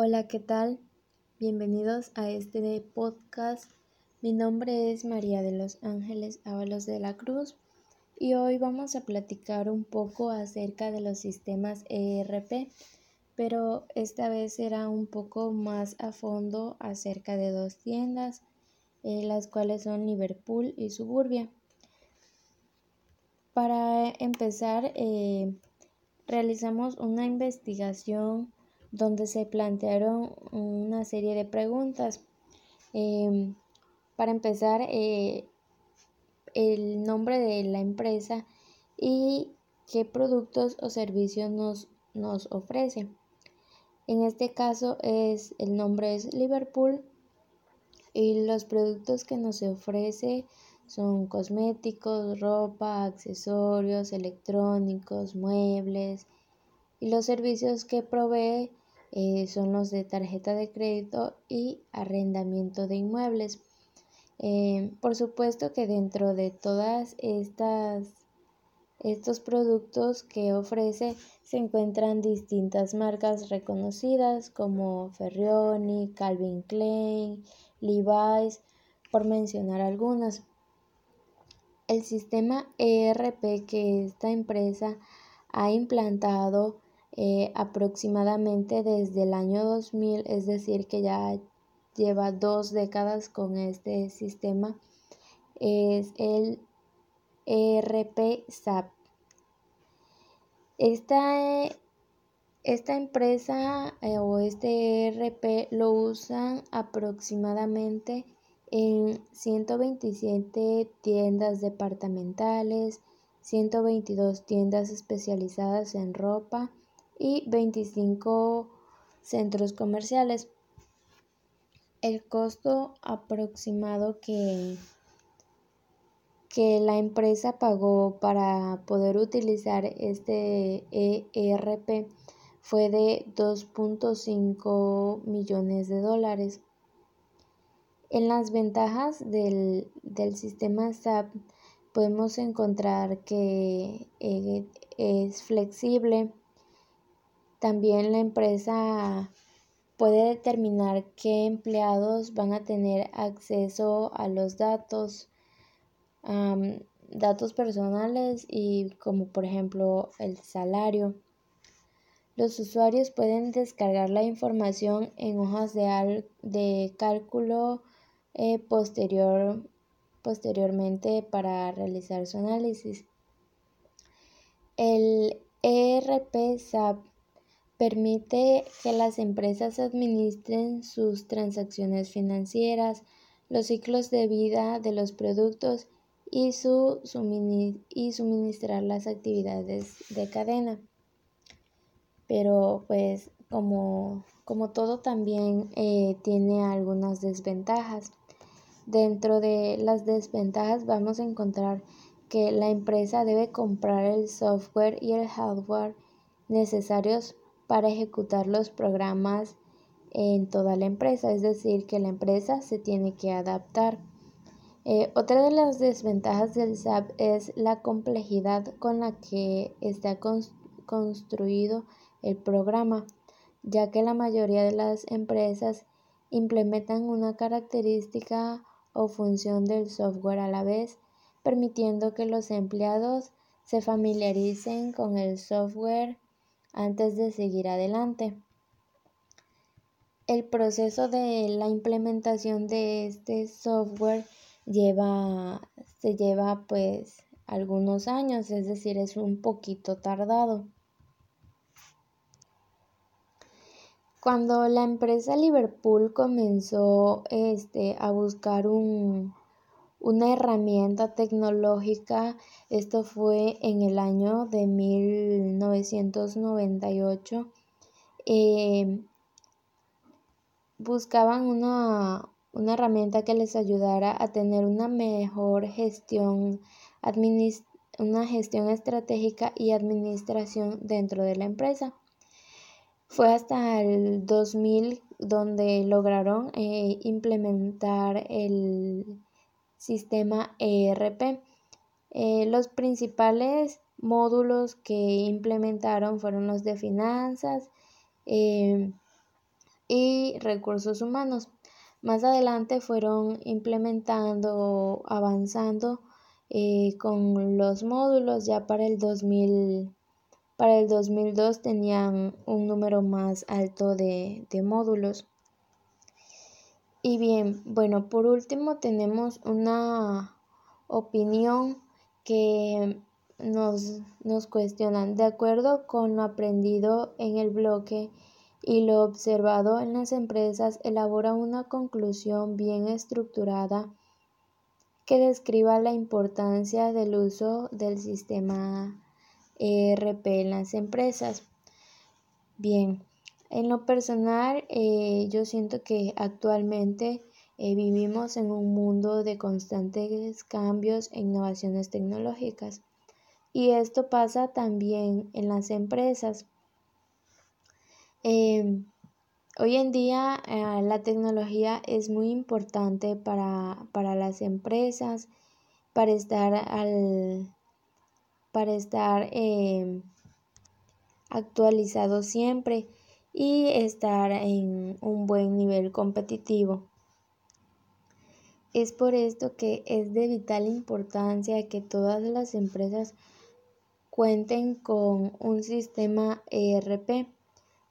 Hola, ¿qué tal? Bienvenidos a este podcast. Mi nombre es María de los Ángeles Ábalos de la Cruz y hoy vamos a platicar un poco acerca de los sistemas ERP, pero esta vez será un poco más a fondo acerca de dos tiendas, eh, las cuales son Liverpool y Suburbia. Para empezar, eh, realizamos una investigación donde se plantearon una serie de preguntas. Em, para empezar, eh, el nombre de la empresa y qué productos o servicios nos, nos ofrece. En este caso es el nombre es Liverpool y los productos que nos ofrece son cosméticos, ropa, accesorios, electrónicos, muebles y los servicios que provee eh, son los de tarjeta de crédito y arrendamiento de inmuebles. Eh, por supuesto que dentro de todas estas estos productos que ofrece se encuentran distintas marcas reconocidas como Ferrioni, Calvin Klein, Levi's, por mencionar algunas. El sistema ERP que esta empresa ha implantado eh, aproximadamente desde el año 2000, es decir, que ya lleva dos décadas con este sistema, es el ERP SAP. Esta, esta empresa eh, o este ERP lo usan aproximadamente en 127 tiendas departamentales, 122 tiendas especializadas en ropa, y 25 centros comerciales. El costo aproximado que, que la empresa pagó para poder utilizar este ERP fue de 2.5 millones de dólares. En las ventajas del, sistema SAP podemos encontrar que eh, es flexible, también la empresa puede determinar qué empleados van a tener acceso a los datos, datos personales y como por ejemplo el salario. Los usuarios pueden descargar la información en hojas de, de cálculo eh, posterior, posteriormente para realizar su análisis. El ERP SAP Permite que las empresas administren sus transacciones financieras, los ciclos de vida de los productos y, su suministrar las actividades de cadena. Pero pues como, como todo también eh, tiene algunas desventajas. Dentro de las desventajas vamos a encontrar que la empresa debe comprar el software y el hardware necesarios para ejecutar los programas en toda la empresa, es decir, que la empresa se tiene que adaptar. Eh, otra de las desventajas del SAP es la complejidad con la que está construido el programa, ya que la mayoría de las empresas implementan una característica o función del software a la vez, permitiendo que los empleados se familiaricen con el software antes de seguir adelante. El proceso de la implementación de este software lleva, se lleva pues algunos años, es decir, es un poquito tardado. Cuando la empresa Liverpool comenzó este, a buscar un, una herramienta tecnológica. Esto fue en el año de 1998. Eh, buscaban una, una, herramienta que les ayudara a tener una mejor gestión, una gestión estratégica y administración dentro de la empresa. Fue hasta el 2000 donde lograron eh, implementar el sistema ERP. Eh, los principales módulos que implementaron fueron los de finanzas, eh, y recursos humanos. Más adelante fueron implementando avanzando eh, con los módulos ya para el 2000 para el 2002 tenían un número más alto de, de módulos y bien bueno por último tenemos una opinión que nos, nos cuestionan de acuerdo con lo aprendido en el bloque y lo observado en las empresas elabora una conclusión bien estructurada que describa la importancia del uso del sistema ERP en las empresas. Bien, en lo personal eh, yo siento que actualmente eh, vivimos en un mundo de constantes cambios e innovaciones tecnológicas y esto pasa también en las empresas. Em, hoy en día eh, la tecnología es muy importante para, para las empresas, para estar al para estar eh, actualizado siempre y estar en un buen nivel competitivo. Es por esto que es de vital importancia que todas las empresas cuenten con un sistema ERP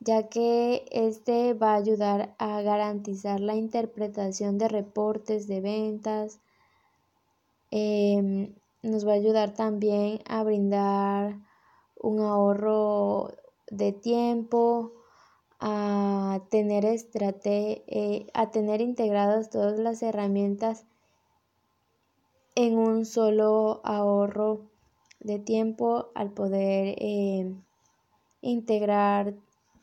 ya que este va a ayudar a garantizar la interpretación de reportes de ventas, em, nos va a ayudar también a brindar un ahorro de tiempo, a tener, eh, a tener integradas todas las herramientas en un solo ahorro de tiempo al poder em, integrar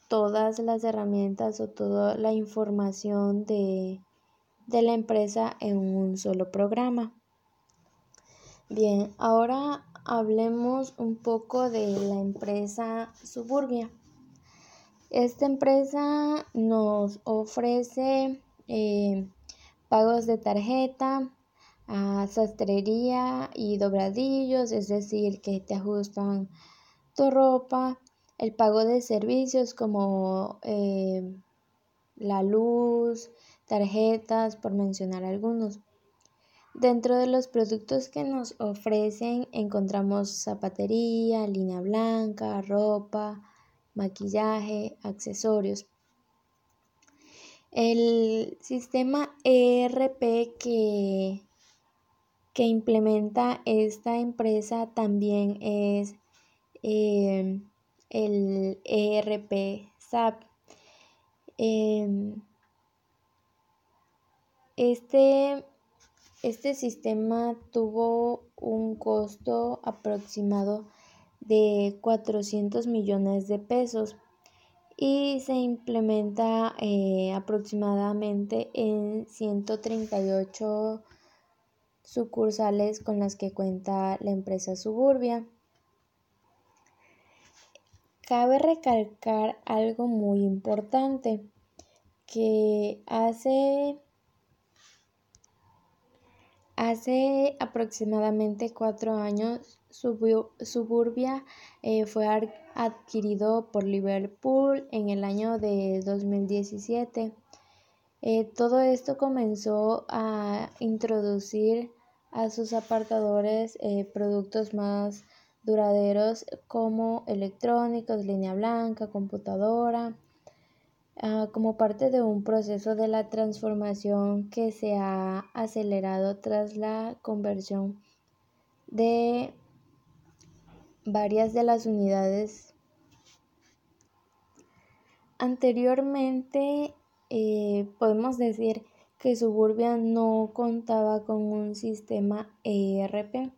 todas las herramientas o toda la información de, la empresa en un solo programa. Bien, ahora hablemos un poco de la empresa Suburbia. Esta empresa nos ofrece eh, pagos de tarjeta, a sastrería y dobladillos, es decir, que te ajustan tu ropa, el pago de servicios como eh, la luz, tarjetas, por mencionar algunos. Dentro de los productos que nos ofrecen encontramos zapatería, línea blanca, ropa, maquillaje, accesorios. El sistema ERP que, que implementa esta empresa también es eh, el ERP SAP. Em, este, este sistema tuvo un costo aproximado de 400 millones de pesos y se implementa eh, aproximadamente en 138 sucursales con las que cuenta la empresa Suburbia. Cabe recalcar algo muy importante que hace, hace aproximadamente cuatro años Suburbia eh, fue adquirido por Liverpool en el año de 2017. Eh, todo esto comenzó a introducir a sus apartadores eh, productos más duraderos como electrónicos, línea blanca, computadora, ah, como parte de un proceso de la transformación que se ha acelerado tras la conversión de varias de las unidades anteriormente eh, podemos decir que Suburbia no contaba con un sistema ERP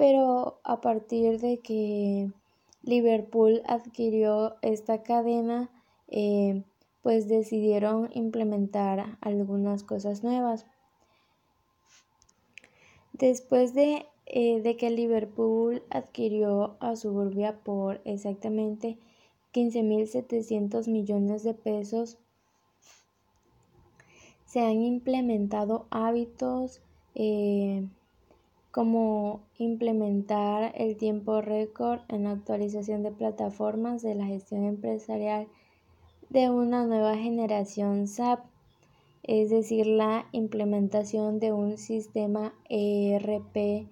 pero a partir de que Liverpool adquirió esta cadena, eh, pues decidieron implementar algunas cosas nuevas. Después de, eh, de, que Liverpool adquirió a Suburbia por exactamente 15.700 millones de pesos, se han implementado hábitos eh, como implementar el tiempo récord en la actualización de plataformas de la gestión empresarial de una nueva generación SAP, es decir, la implementación de un sistema ERP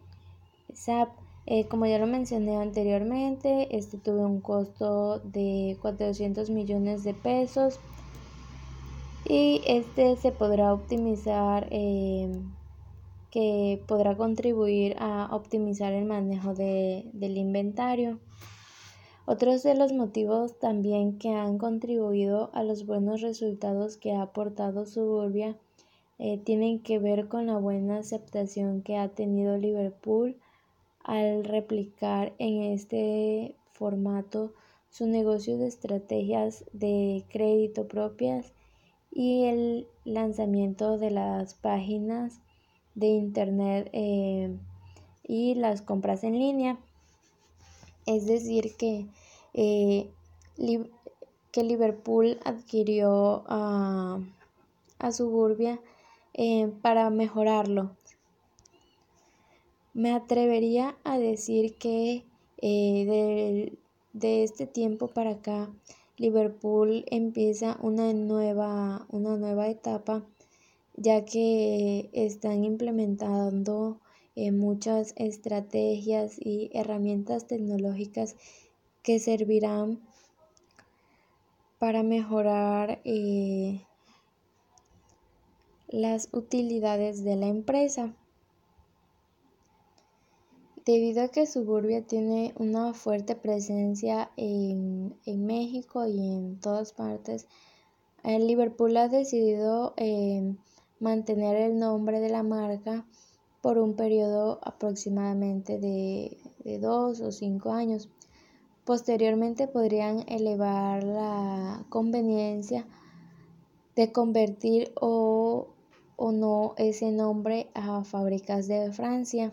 SAP. Eh, como ya lo mencioné anteriormente, este tuvo un costo de 400 millones de pesos y este se podrá optimizar, eh, que podrá contribuir a optimizar el manejo de, del inventario. Otros de los motivos también que han contribuido a los buenos resultados que ha aportado Suburbia eh, tienen que ver con la buena aceptación que ha tenido Liverpool al replicar en este formato su negocio de estrategias de crédito propias y el lanzamiento de las páginas de internet eh, y las compras en línea. Es decir, que, eh, que Liverpool adquirió a, Suburbia eh, para mejorarlo. Me atrevería a decir que de, de, este tiempo para acá, Liverpool empieza una nueva, una nueva etapa, ya que están implementando eh, muchas estrategias y herramientas tecnológicas que servirán para mejorar eh, las utilidades de la empresa. Debido a que Suburbia tiene una fuerte presencia en, México y en todas partes, el Liverpool ha decidido eh, mantener el nombre de la marca por un periodo aproximadamente de, dos o cinco años. Posteriormente podrían elevar la conveniencia de convertir o, o no ese nombre a fábricas de Francia.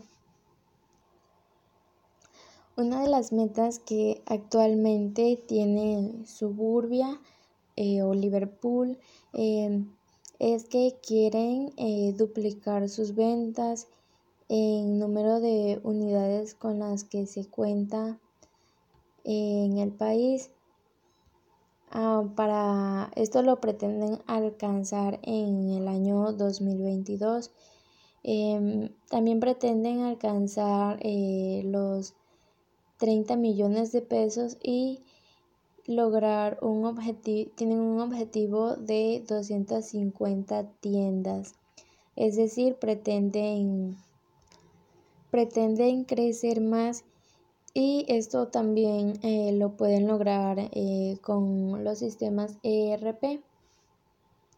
Una de las metas que actualmente tiene Suburbia eh, o Liverpool eh, es que quieren eh, duplicar sus ventas en número de unidades con las que se cuenta en el país. Ah, para esto lo pretenden alcanzar en el año 2022. Em, también pretenden alcanzar los 30 millones de pesos y lograr un objetivo, tienen un objetivo de 250 tiendas. Es decir, pretenden pretenden crecer más y esto también eh, lo pueden lograr eh, con los sistemas ERP.